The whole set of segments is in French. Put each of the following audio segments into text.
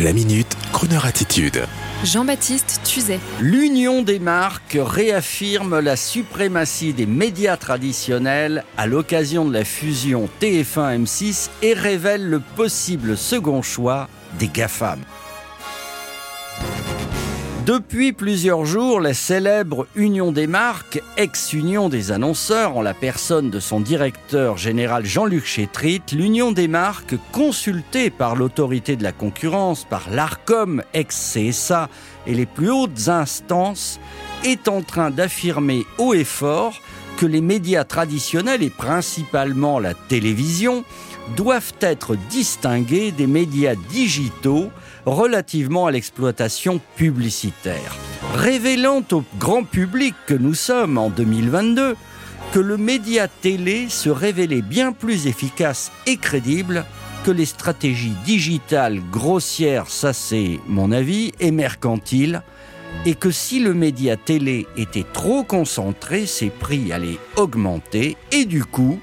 La minute, Kroneur attitude. Jean-Baptiste Tuzet. L'union des marques réaffirme la suprématie des médias traditionnels à l'occasion de la fusion TF1-M6 et révèle le possible second choix des GAFAM. Depuis plusieurs jours, la célèbre Union des marques, ex-Union des annonceurs, en la personne de son directeur général Jean-Luc Chétrit, l'Union des marques, consultée par l'autorité de la concurrence, par l'ARCOM, ex-CSA et les plus hautes instances, est en train d'affirmer haut et fort que les médias traditionnels et principalement la télévision doivent être distingués des médias digitaux relativement à l'exploitation publicitaire, révélant au grand public que nous sommes en 2022 que le média télé se révélait bien plus efficace et crédible que les stratégies digitales grossières, ça c'est mon avis, et mercantiles, et que si le média télé était trop concentré, ses prix allaient augmenter, et du coup,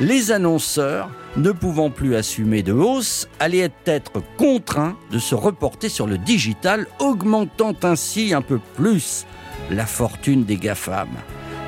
les annonceurs ne pouvant plus assumer de hausse, allaient être contraints de se reporter sur le digital, augmentant ainsi un peu plus la fortune des GAFAM.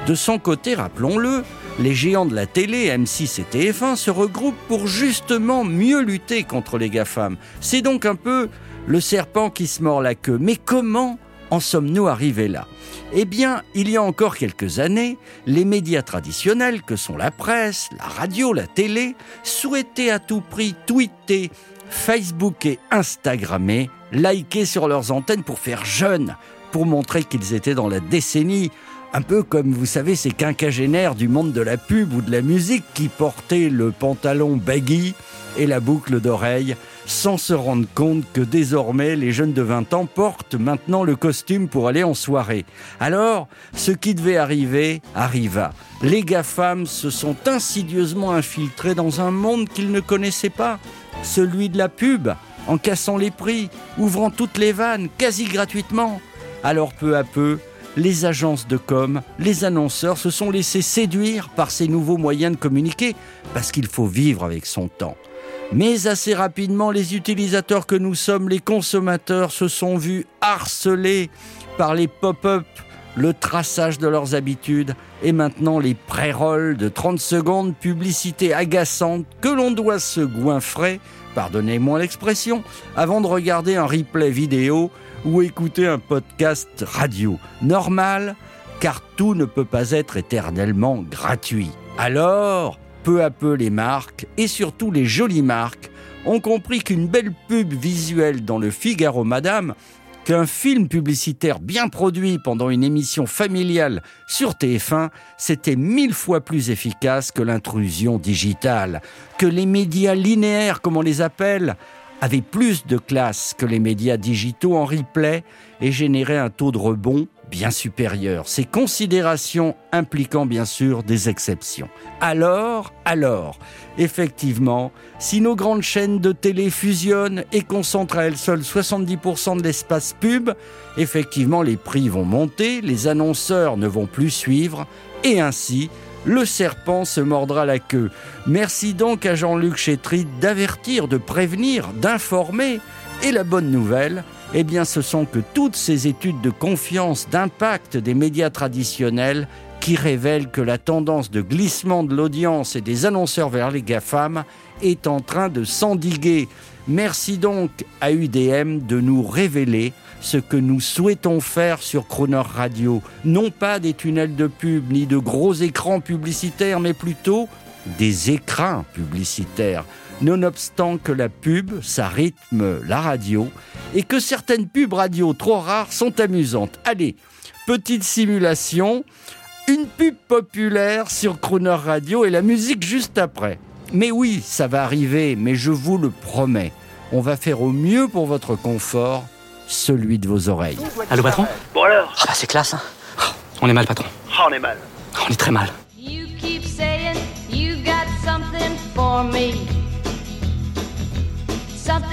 De son côté, rappelons-le, les géants de la télé, M6 et TF1, se regroupent pour justement mieux lutter contre les GAFAM. C'est donc un peu le serpent qui se mord la queue. Mais comment en sommes-nous arrivés là? Eh bien, il y a encore quelques années, les médias traditionnels que sont la presse, la radio, la télé, souhaitaient à tout prix tweeter, Facebook et Instagrammer, liker sur leurs antennes pour faire jeune, pour montrer qu'ils étaient dans la décennie. Un peu comme, vous savez, ces quinquagénaires du monde de la pub ou de la musique qui portaient le pantalon baggy et la boucle d'oreille sans se rendre compte que désormais les jeunes de 20 ans portent maintenant le costume pour aller en soirée. Alors, ce qui devait arriver arriva. Les GAFAM se sont insidieusement infiltrés dans un monde qu'ils ne connaissaient pas, celui de la pub, en cassant les prix, ouvrant toutes les vannes, quasi gratuitement. Alors peu à peu, les agences de com, les annonceurs se sont laissés séduire par ces nouveaux moyens de communiquer, parce qu'il faut vivre avec son temps. Mais assez rapidement, les utilisateurs que nous sommes, les consommateurs, se sont vus harcelés par les pop-up, le traçage de leurs habitudes et maintenant les pré-rolls de 30 secondes, publicité agaçante que l'on doit se goinfrer, pardonnez-moi l'expression, avant de regarder un replay vidéo ou écouter un podcast radio. Normal, car tout ne peut pas être éternellement gratuit. Alors, peu à peu les marques, et surtout les jolies marques, ont compris qu'une belle pub visuelle dans le Figaro Madame, qu'un film publicitaire bien produit pendant une émission familiale sur TF1, c'était mille fois plus efficace que l'intrusion digitale, que les médias linéaires, comme on les appelle, avaient plus de classe que les médias digitaux en replay et généraient un taux de rebond bien supérieur, ces considérations impliquant bien sûr des exceptions. Alors, alors, effectivement, si nos grandes chaînes de télé fusionnent et concentrent à elles seules 70% de l'espace pub, effectivement les prix vont monter, les annonceurs ne vont plus suivre, et ainsi, le serpent se mordra la queue. Merci donc à Jean-Luc Chétry d'avertir, de prévenir, d'informer. Et la bonne nouvelle, eh ce sont que toutes ces études de confiance, d'impact des médias traditionnels qui révèlent que la tendance de glissement de l'audience et des annonceurs vers les GAFAM est en train de s'endiguer. Merci donc à UDM de nous révéler ce que nous souhaitons faire sur Croner Radio. Non pas des tunnels de pub ni de gros écrans publicitaires, mais plutôt des écrans publicitaires nonobstant que la pub, ça rythme la radio, et que certaines pubs radio trop rares sont amusantes. Allez, petite simulation, une pub populaire sur Crooner Radio et la musique juste après. Mais oui, ça va arriver, mais je vous le promets, on va faire au mieux pour votre confort, celui de vos oreilles. Allô patron Bon alors Ah bah c'est classe hein On est mal patron. Ah, on est mal. On est très mal. You keep saying you got something for me.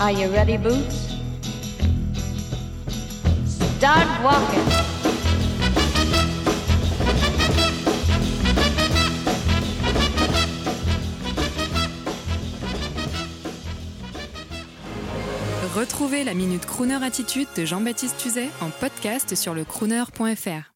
Are you ready, Boots? Start walking. Retrouvez la Minute Crooner Attitude de Jean-Baptiste Tuzet en podcast sur le crooner.fr.